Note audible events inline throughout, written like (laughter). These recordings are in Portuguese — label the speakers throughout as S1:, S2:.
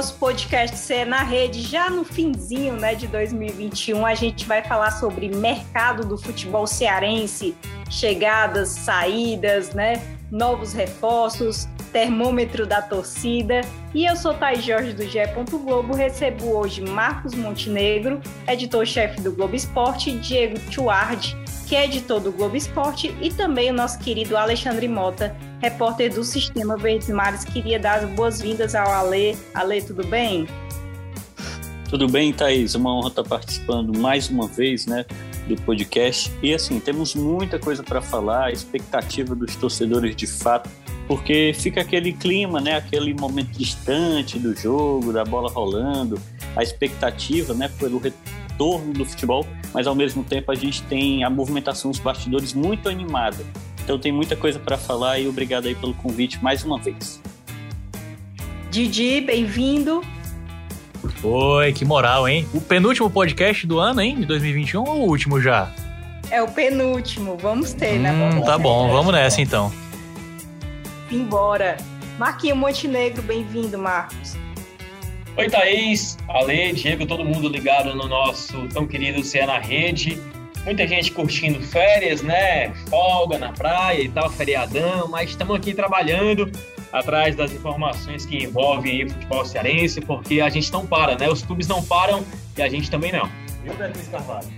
S1: nosso podcast CE na Rede, já no finzinho né, de 2021, a gente vai falar sobre mercado do futebol cearense, chegadas, saídas, né, novos reforços, termômetro da torcida. E eu sou Thais Jorge do GE. Globo. Recebo hoje Marcos Montenegro, editor-chefe do Globo Esporte, Diego Tuardi, que é editor do Globo Esporte, e também o nosso querido Alexandre Mota, repórter do Sistema Verdes Mares. Queria dar as boas-vindas ao Ale. Ale, tudo bem?
S2: Tudo bem, Thaís? Uma honra estar participando mais uma vez, né? do podcast. E assim, temos muita coisa para falar, a expectativa dos torcedores de fato porque fica aquele clima, né, aquele momento distante do jogo, da bola rolando, a expectativa, né, pelo retorno do futebol, mas ao mesmo tempo a gente tem a movimentação dos bastidores muito animada. Então tem muita coisa para falar e obrigado aí pelo convite mais uma vez.
S1: Didi, bem-vindo.
S3: Oi, que moral, hein? O penúltimo podcast do ano, hein? De 2021 ou o último já?
S1: É o penúltimo, vamos ter, né?
S3: Hum, tá bom, vamos nessa então
S1: embora. Marquinho Montenegro, bem-vindo, Marcos.
S4: Oi, Thaís, Ale, Diego, todo mundo ligado no nosso tão querido Cé na Rede. Muita gente curtindo férias, né? Folga na praia e tal, feriadão, mas estamos aqui trabalhando atrás das informações que envolvem o futebol cearense, porque a gente não para, né? Os clubes não param e a gente também não. Viu, Beatriz Carvalho?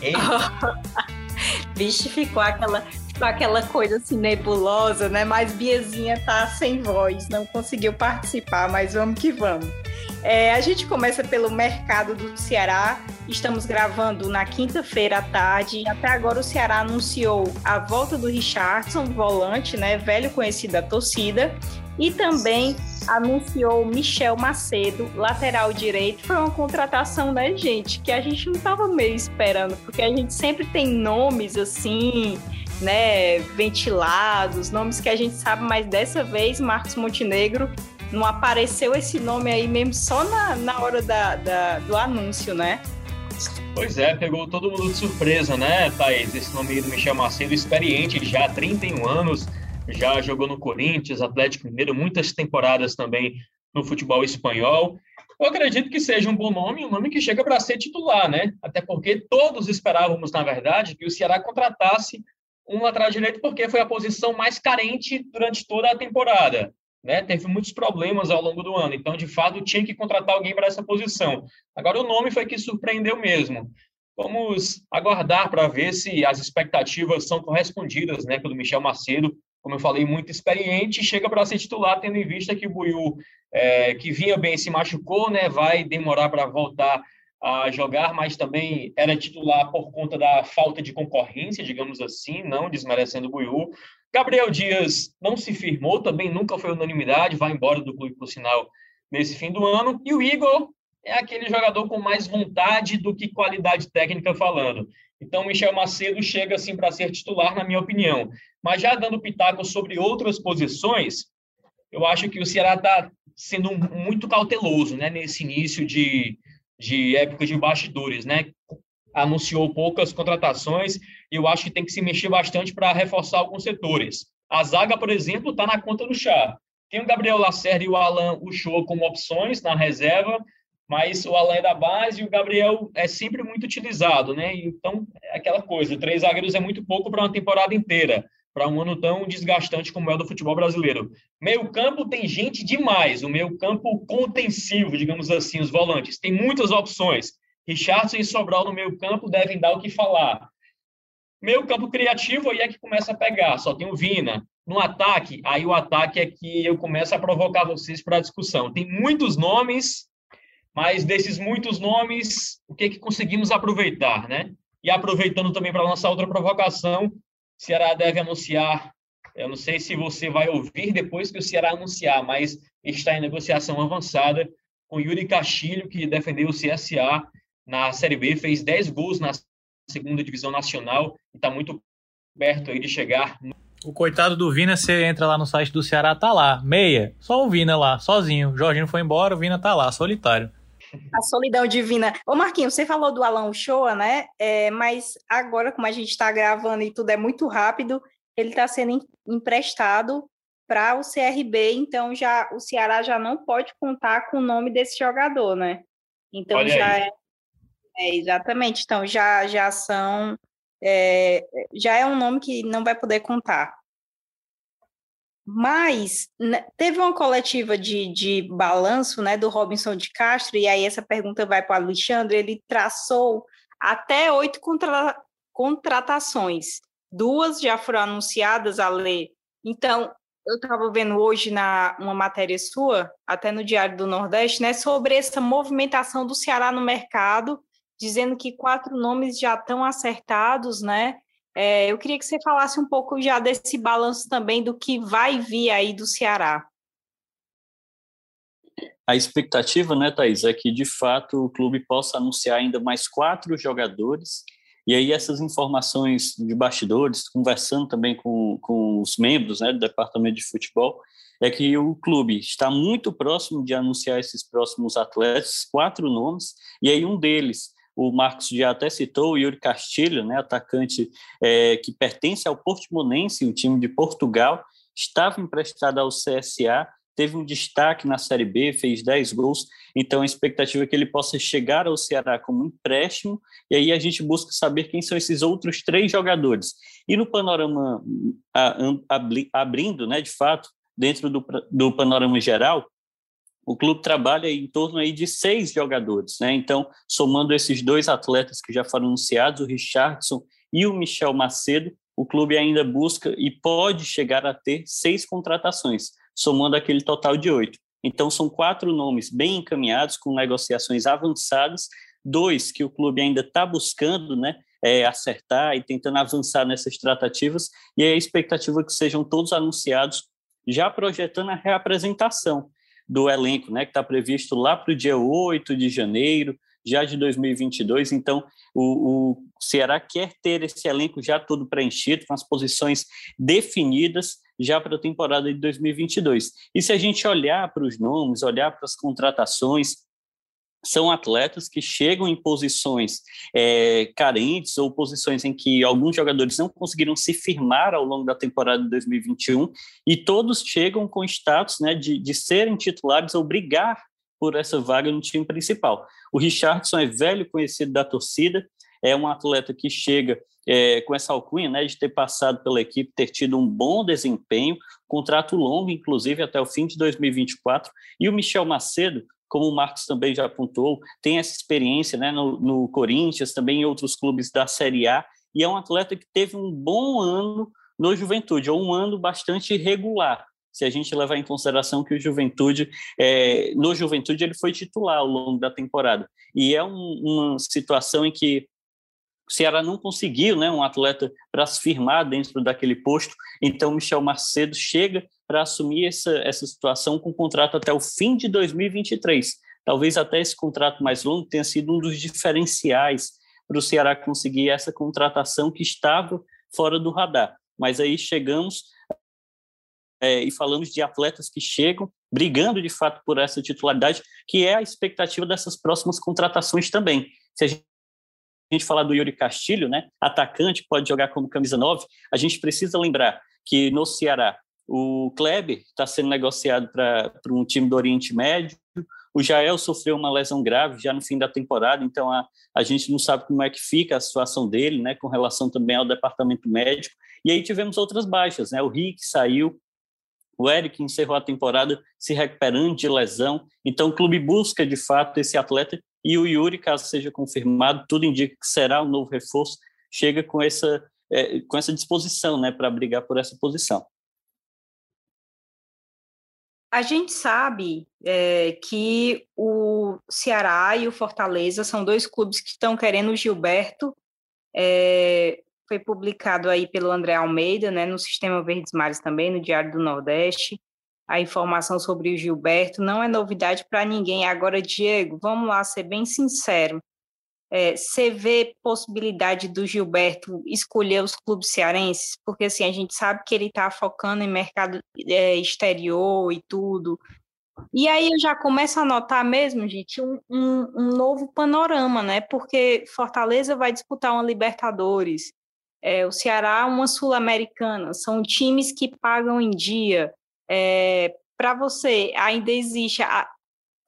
S4: (laughs)
S1: Vixe, ficou aquela aquela coisa assim nebulosa, né? Mas Biazinha tá sem voz, não conseguiu participar, mas vamos que vamos. É, a gente começa pelo mercado do Ceará. Estamos gravando na quinta-feira à tarde. Até agora o Ceará anunciou a volta do Richardson, volante, né? Velho conhecido da torcida. E também anunciou Michel Macedo, lateral direito. Foi uma contratação, né, gente? Que a gente não estava meio esperando, porque a gente sempre tem nomes assim né, ventilados, nomes que a gente sabe, mas dessa vez Marcos Montenegro não apareceu esse nome aí mesmo só na, na hora da, da, do anúncio, né?
S4: Pois é, pegou todo mundo de surpresa, né, Thaís? Esse nome do Michel Macedo, experiente já, 31 anos, já jogou no Corinthians, Atlético Mineiro, muitas temporadas também no futebol espanhol. Eu acredito que seja um bom nome, um nome que chega para ser titular, né? Até porque todos esperávamos, na verdade, que o Ceará contratasse um lateral direito porque foi a posição mais carente durante toda a temporada. Né? Teve muitos problemas ao longo do ano, então de fato tinha que contratar alguém para essa posição. Agora o nome foi que surpreendeu mesmo. Vamos aguardar para ver se as expectativas são correspondidas, né? Pelo Michel Macedo, como eu falei, muito experiente, chega para ser titular, tendo em vista que o Buiu, é, que vinha bem, se machucou, né? Vai demorar para voltar a jogar, mas também era titular por conta da falta de concorrência, digamos assim, não desmerecendo o Buiú. Gabriel Dias não se firmou, também nunca foi unanimidade, vai embora do clube, por sinal, nesse fim do ano. E o Igor é aquele jogador com mais vontade do que qualidade técnica falando. Então, Michel Macedo chega assim para ser titular, na minha opinião. Mas já dando pitaco sobre outras posições, eu acho que o Ceará está sendo muito cauteloso né, nesse início de, de época de bastidores, né? Anunciou poucas contratações e eu acho que tem que se mexer bastante para reforçar alguns setores. A zaga, por exemplo, está na conta do chá. Tem o Gabriel Lacerda e o Alan Uchoa como opções na reserva, mas o Alan é da base e o Gabriel é sempre muito utilizado, né? Então, é aquela coisa, três zagueiros é muito pouco para uma temporada inteira para um ano tão desgastante como é o do futebol brasileiro. Meio campo tem gente demais, o meio campo contensivo, digamos assim, os volantes. Tem muitas opções. Richardson e Sobral no meio campo devem dar o que falar. Meio campo criativo aí é que começa a pegar, só tem o Vina. No ataque, aí o ataque é que eu começo a provocar vocês para a discussão. Tem muitos nomes, mas desses muitos nomes, o que, que conseguimos aproveitar, né? E aproveitando também para lançar outra provocação, Ceará deve anunciar, eu não sei se você vai ouvir depois que o Ceará anunciar, mas está em negociação avançada com Yuri Castilho, que defendeu o CSA na Série B, fez 10 gols na segunda divisão nacional e está muito perto aí de chegar.
S3: O coitado do Vina, você entra lá no site do Ceará, tá lá, meia, só o Vina lá, sozinho. O Jorginho foi embora, o Vina tá lá, solitário.
S1: A solidão divina. Ô, Marquinhos, você falou do Alan Uchoa, né? É, mas agora, como a gente está gravando e tudo é muito rápido, ele está sendo emprestado para o CRB, então já o Ceará já não pode contar com o nome desse jogador, né? Então Olha já é, é, exatamente, então já já são é, já é um nome que não vai poder contar. Mas né, teve uma coletiva de, de balanço né, do Robinson de Castro, e aí essa pergunta vai para o Alexandre, ele traçou até oito contra, contratações. Duas já foram anunciadas a ler. Então, eu estava vendo hoje na uma matéria sua, até no Diário do Nordeste, né, sobre essa movimentação do Ceará no mercado, dizendo que quatro nomes já estão acertados, né? É, eu queria que você falasse um pouco já desse balanço também do que vai vir aí do Ceará.
S2: A expectativa, né, Thaís, é que de fato o clube possa anunciar ainda mais quatro jogadores. E aí essas informações de bastidores, conversando também com, com os membros né, do departamento de futebol, é que o clube está muito próximo de anunciar esses próximos atletas, quatro nomes, e aí um deles o Marcos já até citou, o Yuri Castilho, né, atacante é, que pertence ao Portimonense, o time de Portugal, estava emprestado ao CSA, teve um destaque na Série B, fez 10 gols, então a expectativa é que ele possa chegar ao Ceará como empréstimo, e aí a gente busca saber quem são esses outros três jogadores. E no panorama abrindo, né, de fato, dentro do, do panorama geral, o clube trabalha em torno aí de seis jogadores, né? Então, somando esses dois atletas que já foram anunciados, o Richardson e o Michel Macedo, o clube ainda busca e pode chegar a ter seis contratações, somando aquele total de oito. Então, são quatro nomes bem encaminhados, com negociações avançadas, dois que o clube ainda está buscando, né? É, acertar e tentando avançar nessas tratativas, e a expectativa é que sejam todos anunciados, já projetando a reapresentação do elenco, né, que está previsto lá para o dia 8 de janeiro, já de 2022. Então, o, o Ceará quer ter esse elenco já todo preenchido, com as posições definidas já para a temporada de 2022. E se a gente olhar para os nomes, olhar para as contratações, são atletas que chegam em posições é, carentes ou posições em que alguns jogadores não conseguiram se firmar ao longo da temporada de 2021 e todos chegam com status né, de, de serem titulares ou brigar por essa vaga no time principal. O Richardson é velho conhecido da torcida, é um atleta que chega é, com essa alcunha né, de ter passado pela equipe, ter tido um bom desempenho, contrato longo, inclusive até o fim de 2024, e o Michel Macedo, como o Marcos também já apontou, tem essa experiência né, no, no Corinthians, também em outros clubes da Série A, e é um atleta que teve um bom ano no Juventude, ou um ano bastante regular, se a gente levar em consideração que o Juventude, é, no Juventude, ele foi titular ao longo da temporada. E é um, uma situação em que o Ceará não conseguiu né, um atleta para se firmar dentro daquele posto, então Michel Macedo chega para assumir essa, essa situação com contrato até o fim de 2023. Talvez até esse contrato mais longo tenha sido um dos diferenciais para o Ceará conseguir essa contratação que estava fora do radar. Mas aí chegamos é, e falamos de atletas que chegam brigando de fato por essa titularidade, que é a expectativa dessas próximas contratações também. Se a gente a gente falar do Yuri Castilho, né, atacante, pode jogar como camisa 9, a gente precisa lembrar que no Ceará o Kleber está sendo negociado para um time do Oriente Médio, o Jael sofreu uma lesão grave já no fim da temporada, então a, a gente não sabe como é que fica a situação dele, né, com relação também ao departamento médico. E aí tivemos outras baixas, né? O Rick saiu, o Eric encerrou a temporada se recuperando de lesão. Então o clube busca de fato esse atleta e o Yuri, caso seja confirmado, tudo indica que será um novo reforço, chega com essa, é, com essa disposição né, para brigar por essa posição.
S1: A gente sabe é, que o Ceará e o Fortaleza são dois clubes que estão querendo o Gilberto. É, foi publicado aí pelo André Almeida, né, no Sistema Verdes Mares também, no Diário do Nordeste a informação sobre o Gilberto, não é novidade para ninguém. Agora, Diego, vamos lá ser bem sincero. É, você vê possibilidade do Gilberto escolher os clubes cearenses? Porque assim, a gente sabe que ele está focando em mercado é, exterior e tudo. E aí eu já começo a notar mesmo, gente, um, um, um novo panorama, né? Porque Fortaleza vai disputar uma Libertadores, é, o Ceará uma Sul-Americana, são times que pagam em dia É, Para você, ainda existe a,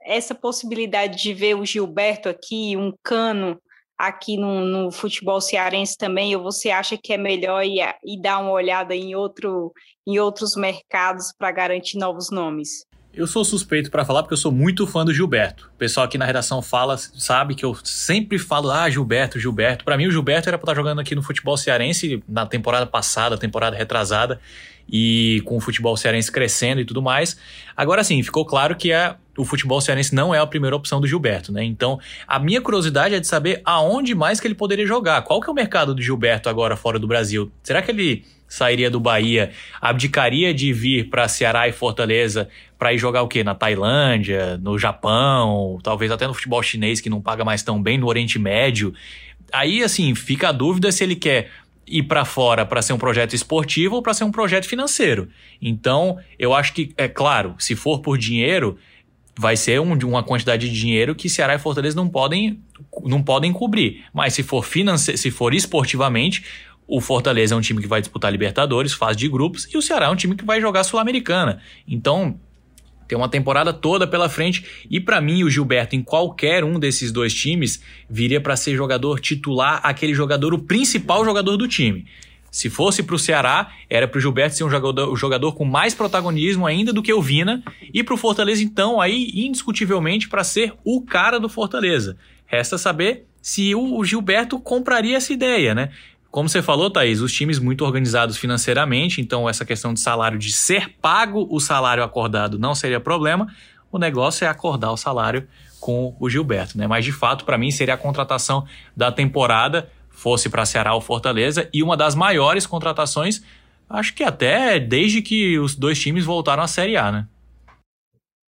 S1: essa possibilidade de ver o Gilberto aqui, um cano aqui no, no, futebol cearense também, ou você acha que é melhor ir, ir dar uma olhada em, outro, em outros mercados para garantir novos nomes?
S3: Eu sou suspeito para falar porque eu sou muito fã do Gilberto. O pessoal aqui na redação fala, sabe que eu sempre falo, ah, Gilberto, Gilberto. Para mim, o Gilberto era para estar jogando aqui no futebol cearense na temporada passada, temporada retrasada, e com o futebol cearense crescendo e tudo mais. Agora sim, ficou claro que a, o futebol cearense não é a primeira opção do Gilberto, né? Então, a minha curiosidade é de saber aonde mais que ele poderia jogar. Qual que é o mercado do Gilberto agora fora do Brasil? Será que ele sairia do Bahia, abdicaria de vir para Ceará e Fortaleza para ir jogar o quê? Na Tailândia, no Japão, talvez até no futebol chinês que não paga mais tão bem, no Oriente Médio. Aí, assim, fica a dúvida se ele quer ir para fora para ser um projeto esportivo ou para ser um projeto financeiro. Então, eu acho que, é claro, se for por dinheiro, vai ser um, uma quantidade de dinheiro que Ceará e Fortaleza não podem, não podem cobrir. Mas se for, finance, se for esportivamente, o Fortaleza é um time que vai disputar Libertadores, fase de grupos, e o Ceará é um time que vai jogar Sul-Americana. Então, tem uma temporada toda pela frente e para mim o Gilberto em qualquer um desses dois times viria para ser jogador titular, aquele jogador o principal jogador do time. Se fosse para o Ceará, era para o Gilberto ser um jogador, um jogador com mais protagonismo ainda do que o Vina e para o Fortaleza então aí indiscutivelmente para ser o cara do Fortaleza. Resta saber se o Gilberto compraria essa ideia, né? Como você falou, Thaís, os times muito organizados financeiramente, então essa questão de salário, de ser pago o salário acordado não seria problema. O negócio é acordar o salário com o Gilberto, né? Mas de fato, para mim, seria a contratação da temporada, fosse para Ceará ou Fortaleza, e uma das maiores contratações, acho que até desde que os dois times voltaram à Série A, né?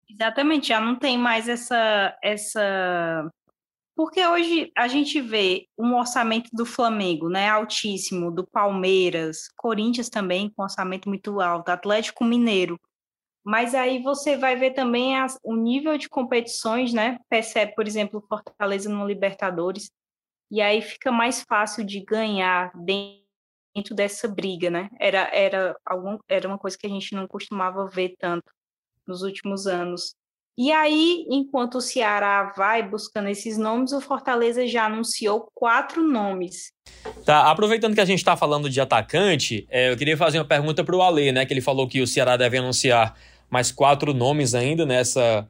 S1: Exatamente, já não tem mais essa, essa porque hoje a gente vê um orçamento do Flamengo, né, altíssimo, do Palmeiras, Corinthians também com orçamento muito alto, Atlético Mineiro. Mas aí você vai ver também as, o nível de competições, né? Percebe, por exemplo, Fortaleza no Libertadores, e aí fica mais fácil de ganhar dentro dessa briga, né? Era, era, algum, era uma coisa que a gente não costumava ver tanto nos últimos anos. E aí, enquanto o Ceará vai buscando esses nomes, o Fortaleza já anunciou quatro nomes.
S5: Tá, aproveitando que a gente está falando de atacante, é, eu queria fazer uma pergunta para o Ale, né? Que ele falou que o Ceará deve anunciar mais quatro nomes ainda nessa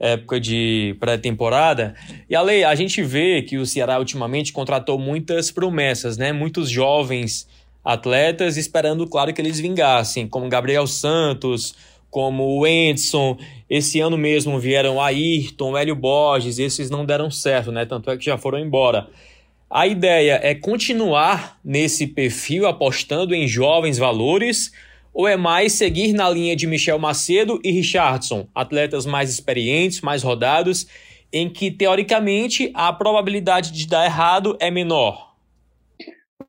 S5: época de pré-temporada. E Ale, a gente vê que o Ceará ultimamente contratou muitas promessas, né? Muitos jovens atletas esperando, claro, que eles vingassem, como Gabriel Santos, como o Edson. Esse ano mesmo vieram Ayrton, Hélio Borges, esses não deram certo, né? Tanto é que já foram embora. A ideia é continuar nesse perfil, apostando em jovens valores, ou é mais seguir na linha de Michel Macedo e Richardson, atletas mais experientes, mais rodados, em que teoricamente a probabilidade de dar errado é menor?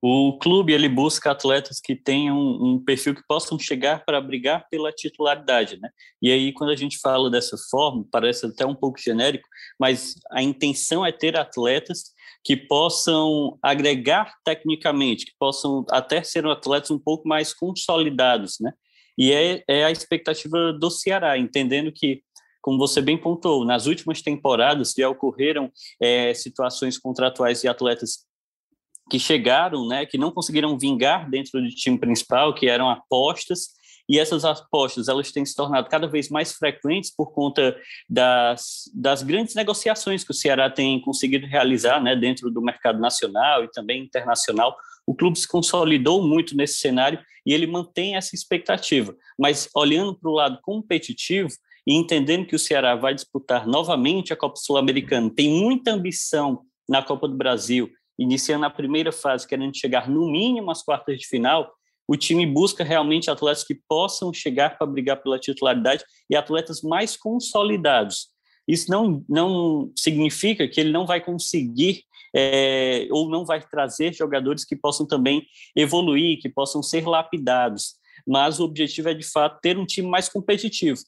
S2: O clube ele busca atletas que tenham um perfil que possam chegar para brigar pela titularidade, né? E aí quando a gente fala dessa forma, parece até um pouco genérico, mas a intenção é ter atletas que possam agregar tecnicamente, que possam até ser atletas um pouco mais consolidados, né? E é, é a expectativa do Ceará, entendendo que como você bem pontuou, nas últimas temporadas já ocorreram é, situações contratuais de atletas que chegaram, né, que não conseguiram vingar dentro do time principal, que eram apostas, e essas apostas elas têm se tornado cada vez mais frequentes por conta das, das grandes negociações que o Ceará tem conseguido realizar né, dentro do mercado nacional e também internacional. O clube se consolidou muito nesse cenário e ele mantém essa expectativa. Mas olhando para o lado competitivo e entendendo que o Ceará vai disputar novamente a Copa Sul-Americana, tem muita ambição na Copa do Brasil iniciando a primeira fase, querendo chegar no mínimo às quartas de final, o time busca realmente atletas que possam chegar para brigar pela titularidade e atletas mais consolidados. Isso não, não significa que ele não vai conseguir é, ou não vai trazer jogadores que possam também evoluir, que possam ser lapidados, mas o objetivo é, de fato, ter um time mais competitivo.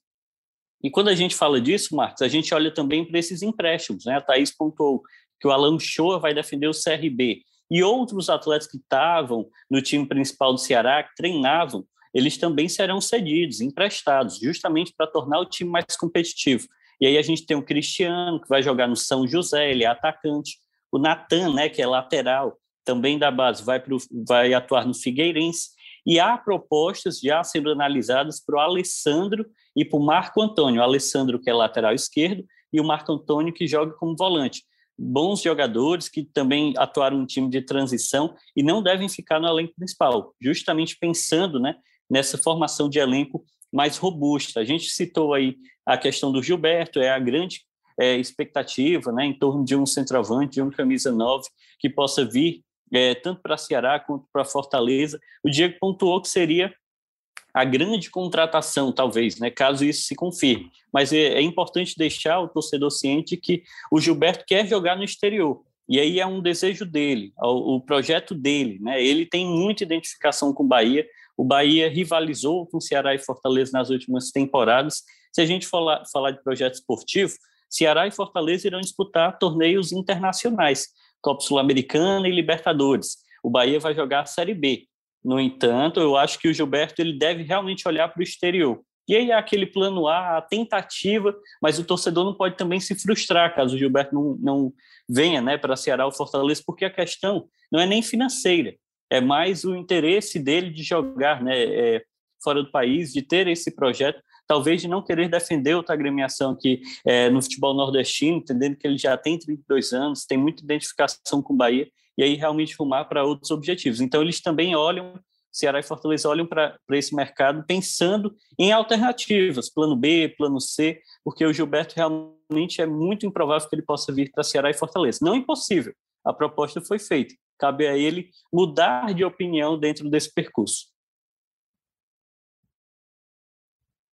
S2: E quando a gente fala disso, Marcos, a gente olha também para esses empréstimos. Né? A Thaís pontuou que o Alan Shoa vai defender o CRB. E outros atletas que estavam no time principal do Ceará, que treinavam eles também serão cedidos, emprestados, justamente para tornar o time mais competitivo. E aí a gente tem o Cristiano, que vai jogar no São José, ele é atacante. O Natan, né, que é lateral, também da base, vai, pro, vai atuar no Figueirense. E há propostas já sendo analisadas para o Alessandro e para o Marco Antônio. O Alessandro, que é lateral esquerdo, e o Marco Antônio, que joga como volante. Bons jogadores que também atuaram em time de transição e não devem ficar no elenco principal, justamente pensando né, nessa formação de elenco mais robusta. A gente citou aí a questão do Gilberto, é a grande é, expectativa né, em torno de um centroavante, de um camisa 9, que possa vir é, tanto para Ceará quanto para Fortaleza. O Diego pontuou que seria a grande contratação, talvez, né, caso isso se confirme. Mas é, é importante deixar o torcedor ciente que o Gilberto quer jogar no exterior. E aí é um desejo dele, o, projeto dele. Né? Ele tem muita identificação com o Bahia. O Bahia rivalizou com Ceará e Fortaleza nas últimas temporadas. Se a gente falar, falar de projeto esportivo, Ceará e Fortaleza irão disputar torneios internacionais. Copa Sul-Americana e Libertadores. O Bahia vai jogar a Série B. No entanto, eu acho que o Gilberto ele deve realmente olhar para o exterior. E aí aquele plano A, a tentativa, mas o torcedor não pode também se frustrar caso o Gilberto não, não venha né, para Ceará ou Fortaleza, porque a questão não é nem financeira, é mais o interesse dele de jogar né, é, fora do país, de ter esse projeto, talvez de não querer defender outra agremiação aqui é, no futebol nordestino, entendendo que ele já tem 32 anos, tem muita identificação com o Bahia, e aí realmente rumar para outros objetivos. Então, eles também olham, Ceará e Fortaleza olham para esse mercado pensando em alternativas, plano B, plano C, porque o Gilberto realmente é muito improvável que ele possa vir para Ceará e Fortaleza. Não é impossível, a proposta foi feita, cabe a ele mudar de opinião dentro desse percurso.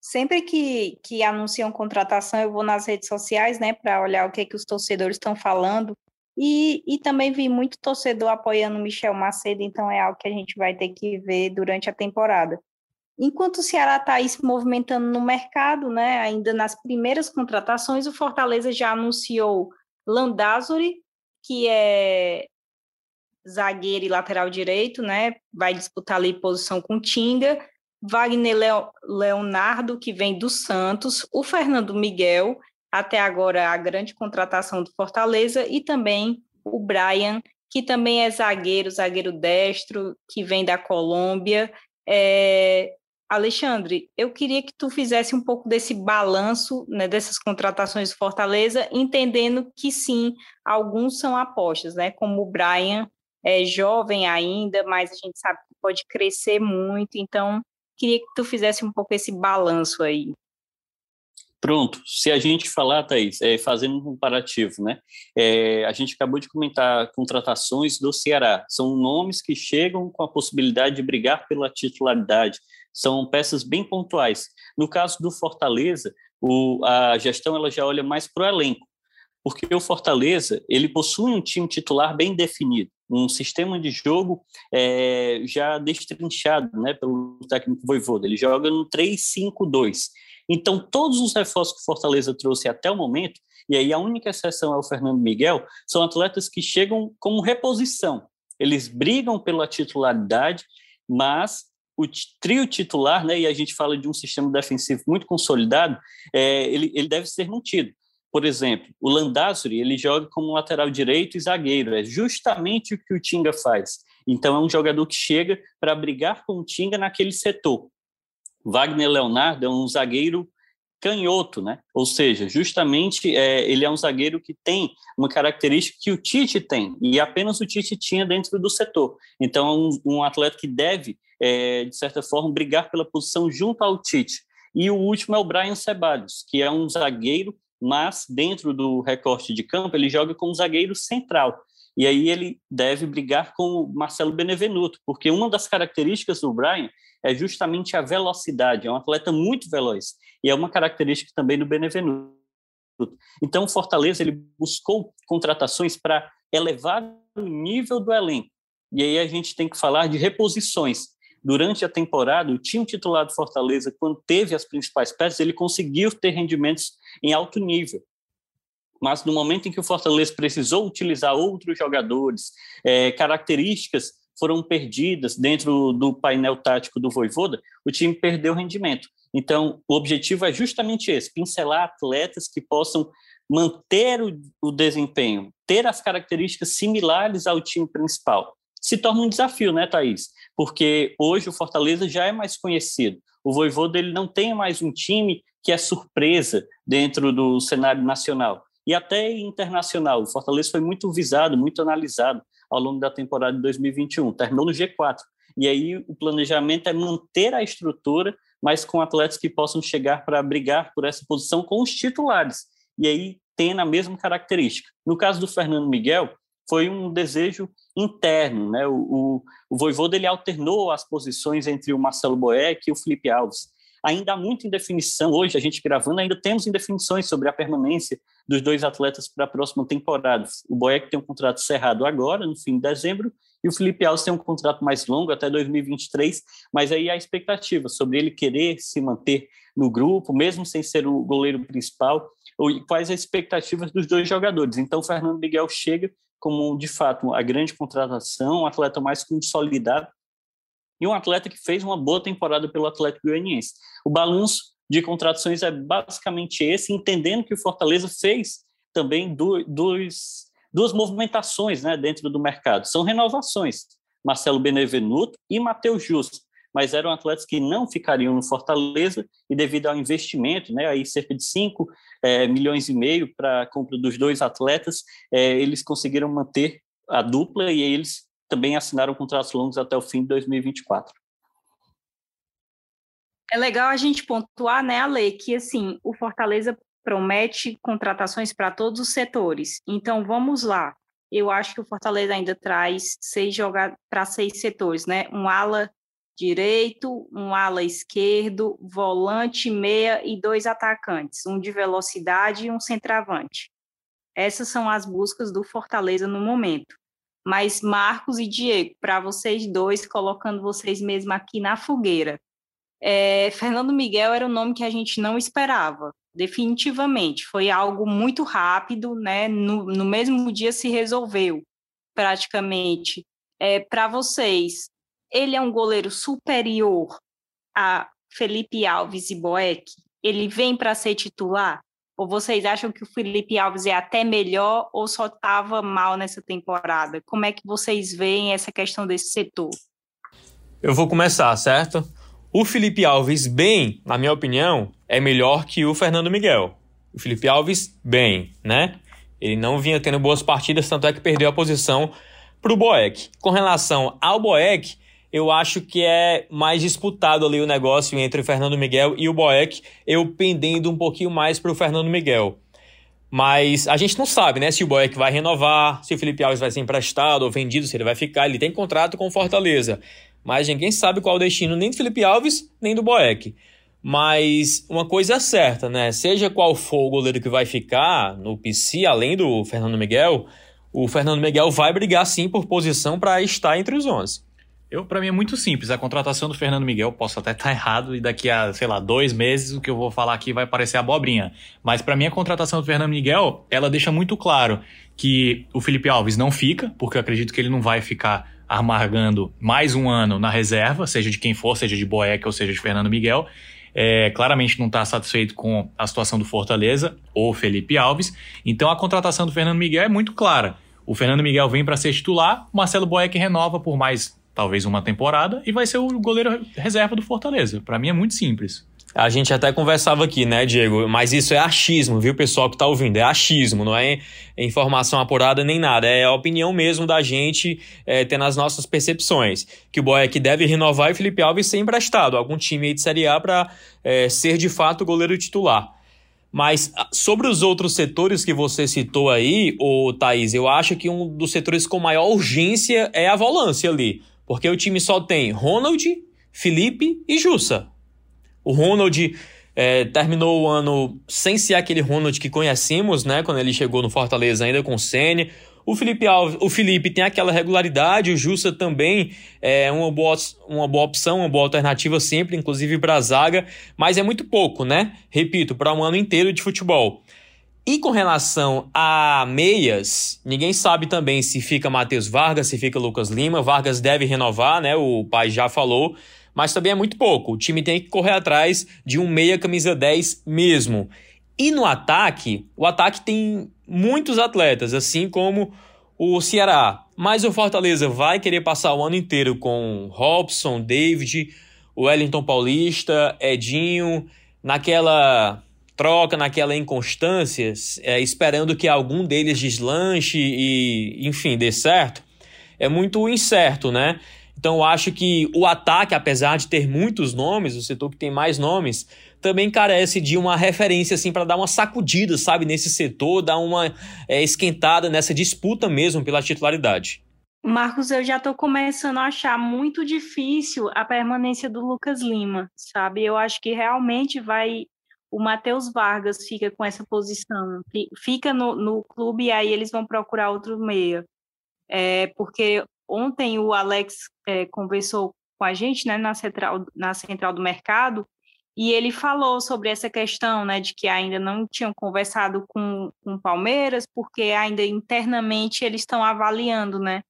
S1: Sempre que, que anunciam contratação, eu vou nas redes sociais, né, para olhar o que, que os torcedores estão falando. E, e também vi muito torcedor apoiando o Michel Macedo, então é algo que a gente vai ter que ver durante a temporada. Enquanto o Ceará está aí se movimentando no mercado, né, ainda nas primeiras contratações, o Fortaleza já anunciou Landázuri, que é zagueiro e lateral direito, né, vai disputar ali posição com Tinga, Wagner Leonardo, que vem do Santos, o Fernando Miguel, até agora a grande contratação do Fortaleza, e também o Brian, que também é zagueiro, zagueiro destro, que vem da Colômbia. É... Alexandre, eu queria que tu fizesse um pouco desse balanço né, dessas contratações do Fortaleza, entendendo que sim, alguns são apostas, né? Como o Brian é jovem ainda, mas a gente sabe que pode crescer muito, então Queria que tu fizesse um pouco esse balanço aí.
S2: Pronto, se a gente falar, Thaís, é, fazendo um comparativo, né? É, a gente acabou de comentar contratações do Ceará. São nomes que chegam com a possibilidade de brigar pela titularidade. São peças bem pontuais. No caso do Fortaleza, o, a gestão ela já olha mais para o elenco porque o Fortaleza ele possui um time titular bem definido, um sistema de jogo é, já destrinchado né, pelo técnico Voivoda. Ele joga no 3-5-2. Então, todos os reforços que Fortaleza trouxe até o momento, e aí a única exceção é o Fernando Miguel, são atletas que chegam como reposição. Eles brigam pela titularidade, mas o trio titular, né, e a gente fala de um sistema defensivo muito consolidado, é, ele, ele deve ser mantido. Por exemplo, o Landázuri, ele joga como lateral direito e zagueiro, é justamente o que o Tinga faz. Então é um jogador que chega para brigar com o Tinga naquele setor. Wagner Leonardo é um zagueiro canhoto, né? Ou seja, justamente é, ele é um zagueiro que tem uma característica que o Tite tem e apenas o Tite tinha dentro do setor. Então é um, um atleta que deve, é, de certa forma, brigar pela posição junto ao Tite. E o último é o Brian Ceballos, que é um zagueiro mas dentro do recorte de campo ele joga como zagueiro central. E aí ele deve brigar com o Marcelo Benevenuto, porque uma das características do Brian é justamente a velocidade, é um atleta muito veloz, e é uma característica também do Benevenuto. Então, o Fortaleza ele buscou contratações para elevar o nível do elenco. E aí a gente tem que falar de reposições durante a temporada, o time titular do Fortaleza, quando teve as principais peças, ele conseguiu ter rendimentos em alto nível. Mas no momento em que o Fortaleza precisou utilizar outros jogadores, é, características foram perdidas dentro do painel tático do Voivoda, o time perdeu rendimento. Então, o objetivo é justamente esse: pincelar atletas que possam manter o, o desempenho, ter as características similares ao time principal. Se torna um desafio, né, Thaís? Porque hoje o Fortaleza já é mais conhecido. O Voivoda ele não tem mais um time que é surpresa dentro do cenário nacional e até internacional. O Fortaleza foi muito visado, muito analisado ao longo da temporada de 2021. Terminou no G4. E aí o planejamento é manter a estrutura, mas com atletas que possam chegar para brigar por essa posição com os titulares. E aí tem a mesma característica. No caso do Fernando Miguel, foi um desejo interno, né? O, o, o Voivoda ele alternou as posições entre o Marcelo Boeck e o Felipe Alves ainda há muito indefinição. Hoje, a gente gravando, ainda temos indefinições sobre a permanência dos dois atletas para a próxima temporada. O Boeck tem um contrato cerrado agora, no fim de dezembro, e o Felipe Alves tem um contrato mais longo, até 2023, mas aí a expectativa sobre ele querer se manter no grupo, mesmo sem ser o goleiro principal, ou quais as expectativas dos dois jogadores. Então, o Fernando Miguel chega como, de fato, a grande contratação, um atleta mais consolidado, e um atleta que fez uma boa temporada pelo Atlético Goianiense. O balanço de contratações é basicamente esse, entendendo que o Fortaleza fez também dois, duas movimentações né, dentro do mercado. São renovações, Marcelo Benevenuto e Matheus Justo, mas eram atletas que não ficariam no Fortaleza e devido ao investimento, né, aí cerca de 5 é, milhões e meio para a compra dos dois atletas, é, eles conseguiram manter a dupla e eles também assinaram contratos longos até o fim de 2024.
S1: É legal a gente pontuar, né, Ale, que assim, o Fortaleza promete contratações para todos os setores. Então, vamos lá. Eu acho que o Fortaleza ainda traz seis jogar para seis setores, né? Um ala direito, um ala esquerdo, volante, meia e dois atacantes, um de velocidade e um centroavante. Essas são as buscas do Fortaleza no momento. Mas Marcos e Diego, para vocês dois, colocando vocês mesmo aqui na fogueira. É, Fernando Miguel era um nome que a gente não esperava, definitivamente. Foi algo muito rápido, né? No, no mesmo dia se resolveu, praticamente. É, para vocês, ele é um goleiro superior a Felipe Alves e Boeck? Ele vem para ser titular? Ou vocês acham que o Felipe Alves é até melhor ou só estava mal nessa temporada? Como é que vocês veem essa questão desse setor?
S5: Eu vou começar, certo? O Felipe Alves, bem, na minha opinião, é melhor que o Fernando Miguel. O Felipe Alves, bem, né? Ele não vinha tendo boas partidas, tanto é que perdeu a posição para o Boeck. Com relação ao Boeck, eu acho que é mais disputado ali o negócio entre o Fernando Miguel e o Boeck, eu pendendo um pouquinho mais para o Fernando Miguel. Mas a gente não sabe, né, se o Boeck vai renovar, se o Felipe Alves vai ser emprestado ou vendido, se ele vai ficar. Ele tem contrato com Fortaleza. Mas ninguém sabe qual o destino nem do Felipe Alves, nem do Boeck. Mas uma coisa é certa, né? Seja qual for o goleiro que vai ficar no PC, além do Fernando Miguel, o Fernando Miguel vai brigar sim por posição para estar entre os 11.
S3: Eu, para mim é muito simples. A contratação do Fernando Miguel, posso até estar tá (laughs) errado e daqui a, sei lá, dois meses o que eu vou falar aqui vai parecer abobrinha. Mas para mim a contratação do Fernando Miguel, ela deixa muito claro que o Felipe Alves não fica, porque eu acredito que ele não vai ficar amargando mais um ano na reserva, seja de quem for, seja de Boeck ou seja de Fernando Miguel. É, claramente não está satisfeito com a situação do Fortaleza ou Felipe Alves. Então a contratação do Fernando Miguel é muito clara. O Fernando Miguel vem para ser titular, o Marcelo Boeck renova por mais talvez uma temporada, e vai ser o goleiro reserva do Fortaleza. Para mim é muito simples.
S5: A gente até conversava aqui, né, Diego? Mas isso é achismo, viu, pessoal que tá ouvindo? É achismo, não é informação apurada nem nada. É a opinião mesmo da gente é, tendo as nossas percepções. Que o Boeck deve renovar e o Felipe Alves ser emprestado algum time aí de Série A para é, ser de fato o goleiro titular. Mas ah, sobre os outros setores que você citou aí, o Thaís, eu acho que um dos setores com maior urgência é a volância ali. Porque o time só tem Ronald, Felipe e Jussa. O Ronald é, terminou o ano sem ser aquele Ronald que conhecemos, né? Quando ele chegou no Fortaleza ainda com o Sene. O Felipe, Alves, o Felipe tem aquela regularidade, o Jussa também é uma boa, uma boa opção, uma boa alternativa sempre, inclusive para a zaga, mas é muito pouco, né? Repito, para um ano inteiro de futebol. E com relação a meias, ninguém sabe também se fica Matheus Vargas, se fica Lucas Lima. Vargas deve renovar, né? O pai já falou, mas também é muito pouco. O time tem que correr atrás de um meia camisa 10 mesmo. E no ataque, o ataque tem muitos atletas, assim como o Ceará. Mas o Fortaleza vai querer passar o ano inteiro com Robson, David, Wellington Paulista, Edinho, naquela troca, naquela inconstância, é, esperando que algum deles deslanche e, enfim, dê certo, é muito incerto, né? Então eu acho que o ataque, apesar de ter muitos nomes, o setor que tem mais nomes, também carece de uma referência assim para dar uma sacudida, sabe, nesse setor, dar uma é, esquentada nessa disputa mesmo pela titularidade.
S1: Marcos, eu já estou começando a achar muito difícil a permanência do Lucas Lima, sabe? Eu acho que realmente vai. O Matheus Vargas fica com essa posição, fica no, no clube e aí eles vão procurar outro meia. É, porque ontem o Alex é, conversou com a gente né, na, central, na central do mercado e ele falou sobre essa questão né, de que ainda não tinham conversado com o Palmeiras, porque ainda internamente eles estão avaliando, né?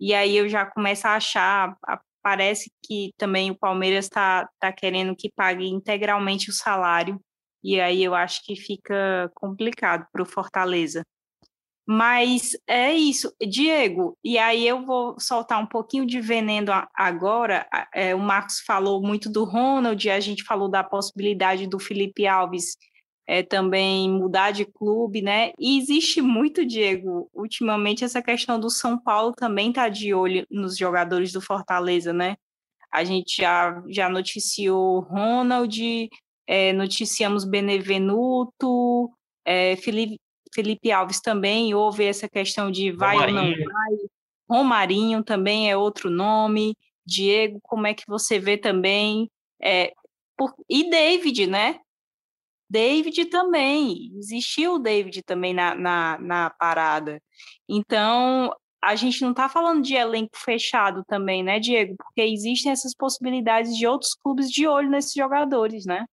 S1: E aí eu já começo a achar, parece que também o Palmeiras está tá querendo que pague integralmente o salário, e aí eu acho que fica complicado para o Fortaleza. Mas é isso, Diego, e aí eu vou soltar um pouquinho de veneno agora. É, o Marcos falou muito do Ronald, a gente falou da possibilidade do Felipe Alves é, também mudar de clube, né? E existe muito, Diego, ultimamente essa questão do São Paulo também tá de olho nos jogadores do Fortaleza, né? A gente já, já noticiou Ronald, é, noticiamos Benevenuto, é, Felipe, Felipe Alves também, houve essa questão de vai Romarinho. ou não vai. Romarinho também é outro nome. Diego, como é que você vê também? É, por, e David, né? David também, existiu o David também na, na, na parada. Então, a gente não está falando de elenco fechado também, né, Diego? Porque existem essas possibilidades de outros clubes de olho nesses jogadores, né?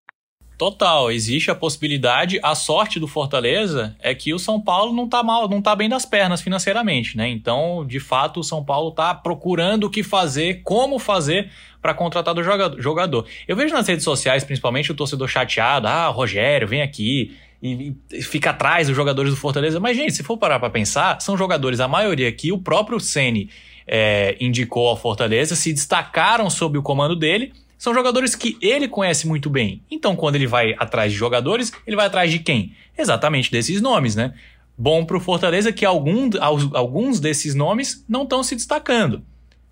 S3: Total, existe a possibilidade. A sorte do Fortaleza é que o São Paulo não tá mal, não tá bem das pernas financeiramente, né? Então, de fato, o São Paulo tá procurando o que fazer, como fazer para contratar do jogador. Eu vejo nas redes sociais, principalmente, o torcedor chateado: ah, Rogério, vem aqui. E, fica atrás dos jogadores do Fortaleza. Mas, gente, se for parar para pensar, são jogadores, a maioria que o próprio Ceni é, indicou ao Fortaleza, se destacaram sob o comando dele são jogadores que ele conhece muito bem. Então, quando ele vai atrás de jogadores, ele vai atrás de quem? Exatamente desses nomes, né? Bom para o Fortaleza que algum, alguns desses nomes não estão se destacando.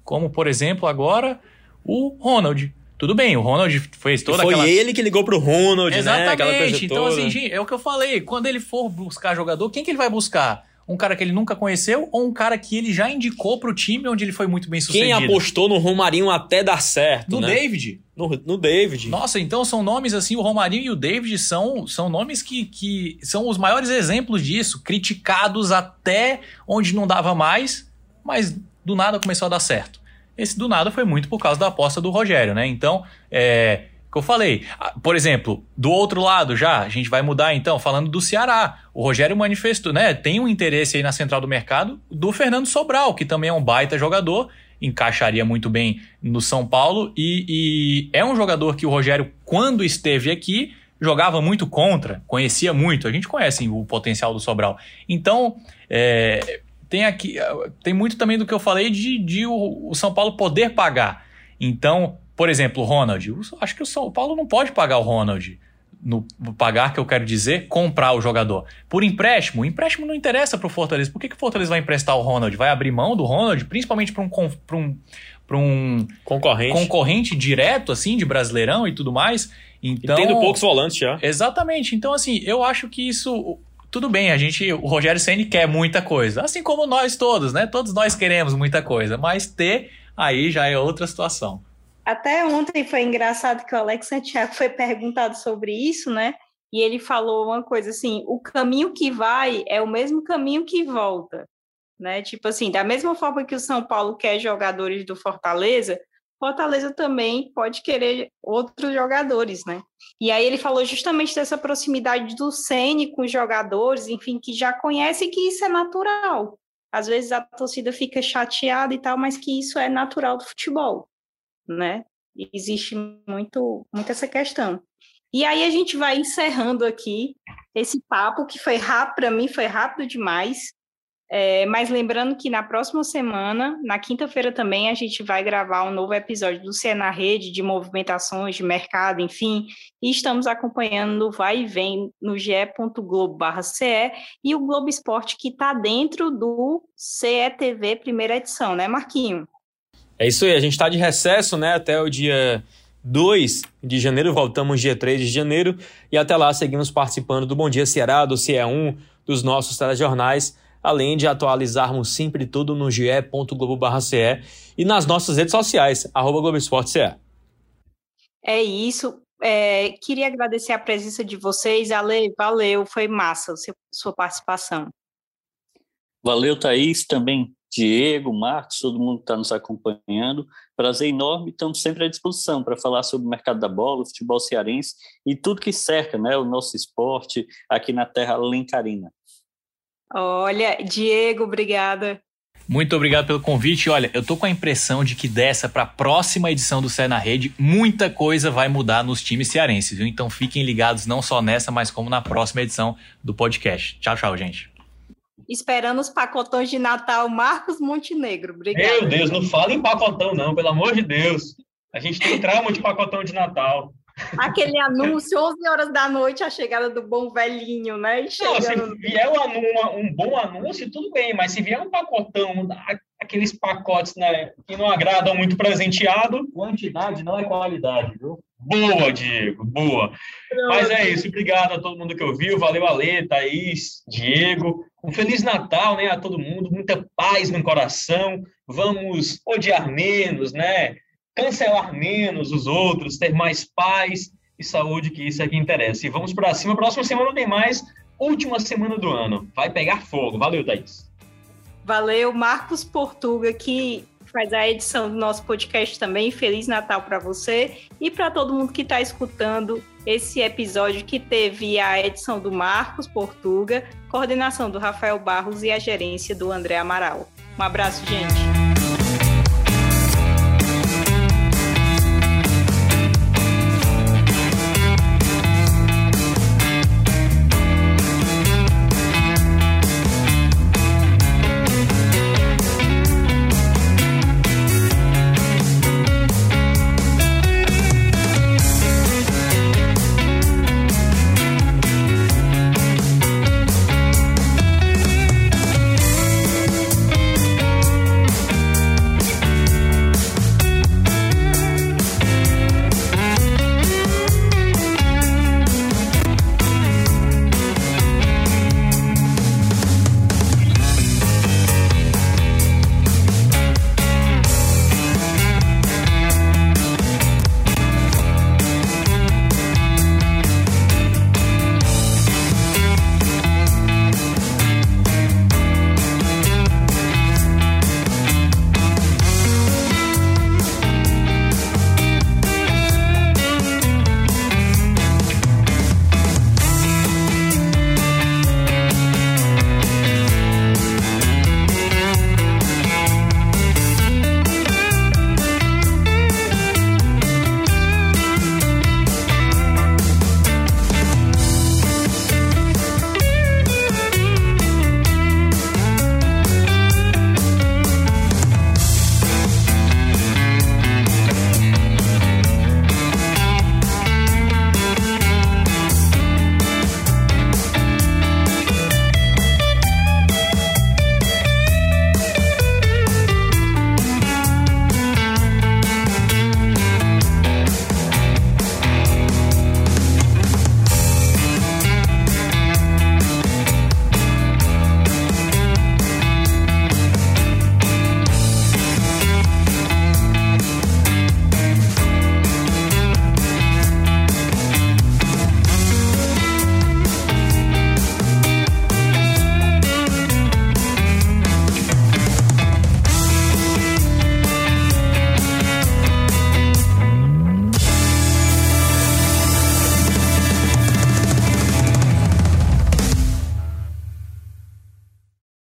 S3: Como, por exemplo, agora o Ronald. Tudo bem, o Ronald fez toda
S5: foi
S3: aquela...
S5: Foi ele que ligou pro Ronald,
S3: Exatamente.
S5: né?
S3: Exatamente. Então, assim, gente, é o que eu falei. Quando ele for buscar jogador, quem que ele vai buscar? Um cara que ele nunca conheceu ou um cara que ele já indicou pro time onde ele foi muito bem sucedido?
S5: Quem apostou no Romarinho até dar certo,
S3: No
S5: né?
S3: David.
S5: No, no, David.
S3: Nossa, então são nomes assim, o Romarinho e o David são, são nomes que, que são os maiores exemplos disso, criticados até onde não dava mais, mas do nada começou a dar certo. Esse do nada foi muito por causa da aposta do Rogério, né? Então, é, que eu falei. Ah, por exemplo, do outro lado já, a gente vai mudar então, falando do Ceará. O Rogério manifestou, né? Tem um interesse aí na central do mercado do Fernando Sobral, que também é um baita jogador, encaixaria muito bem no São Paulo e, e é um jogador que o Rogério, quando esteve aqui, jogava muito contra, conhecia muito. A gente conhece o potencial do Sobral. Então, é, tem aqui, tem muito também do que eu falei de, de o, o São Paulo poder pagar. Então, por exemplo, o Ronald. Acho que o São Paulo não pode pagar o Ronald. No pagar, que eu quero dizer, comprar o jogador. Por empréstimo, o empréstimo não interessa para o Fortaleza. Por que, que o Fortaleza vai emprestar o Ronald? Vai abrir mão do Ronald, principalmente para um, pra um, pra um
S5: concorrente.
S3: concorrente direto, assim, de brasileirão e tudo mais. Então,
S5: e tendo poucos volantes já.
S3: Exatamente. Então, assim, eu acho que isso tudo bem, a gente, o Rogério Ceni quer muita coisa, assim como nós todos, né? Todos nós queremos muita coisa, mas ter aí já é outra situação.
S1: Até ontem foi engraçado que o Alex Santiago foi perguntado sobre isso, né? E ele falou uma coisa assim: o caminho que vai é o mesmo caminho que volta, né? Tipo assim, da mesma forma que o São Paulo quer jogadores do Fortaleza, Fortaleza também pode querer outros jogadores, né? E aí ele falou justamente dessa proximidade do Ceni com os jogadores, enfim, que já conhecem que isso é natural. Às vezes a torcida fica chateada e tal, mas que isso é natural do futebol, né? Existe muito, muito essa questão. E aí a gente vai encerrando aqui esse papo que foi rápido, para mim foi rápido demais. É, mas lembrando que na próxima semana, na quinta-feira também, a gente vai gravar um novo episódio do Cê na Rede, de movimentações de mercado, enfim, e estamos acompanhando Vai e Vem no ge.globo.ce e o Globo Esporte, que está dentro do CETV primeira edição, né, Marquinho?
S5: É isso aí, a gente está de recesso, né, até o dia 2 de janeiro, voltamos dia 3 de janeiro, e até lá seguimos participando do Bom Dia Ceará, do CE1, dos nossos telejornais, além de atualizarmos sempre tudo no ge.globo.ce e nas nossas redes sociais, arroba GloboEsporteCE.
S1: É isso. É, queria agradecer a presença de vocês. Ale, valeu, foi massa sua participação.
S2: Valeu, Thaís, também Diego, Marcos, todo mundo que está nos acompanhando. Prazer enorme, estamos sempre à disposição para falar sobre o mercado da bola, o futebol cearense e tudo que cerca né, o nosso esporte aqui na terra lencarina.
S1: Olha, Diego, obrigada.
S3: Muito obrigado pelo convite. Olha, eu tô com a impressão de que dessa para a próxima edição do Cé na Rede, muita coisa vai mudar nos times cearenses, viu? Então fiquem ligados não só nessa, mas como na próxima edição do podcast. Tchau, tchau, gente.
S1: Esperando os pacotões de Natal, Marcos Montenegro. Obrigado.
S4: Meu Deus, não fala em pacotão, não, pelo amor de Deus. A gente tem trauma de pacotão de Natal.
S1: Aquele anúncio, 11 horas da noite, a chegada do bom velhinho, né?
S4: Não, se vier um, um, bom anúncio, tudo bem, mas se vier um pacotão, aqueles pacotes né, que não agradam muito presenteado.
S2: Quantidade não é qualidade, viu?
S4: Boa, Diego, boa. Mas é isso, obrigado a todo mundo que ouviu, valeu Ale, Thaís, Diego. Um Feliz Natal, né, a todo mundo, muita paz no coração. Vamos odiar menos, né? cancelar menos os outros, ter mais paz e saúde, que isso é que interessa. E vamos para cima. Próxima semana tem mais. Última semana do ano. Vai pegar fogo. Valeu, Thaís.
S1: Valeu, Marcos Portuga, que faz a edição do nosso podcast também. Feliz Natal para você e para todo mundo que está escutando esse episódio que teve a edição do Marcos Portuga, coordenação do Rafael Barros e a gerência do André Amaral. Um abraço, gente.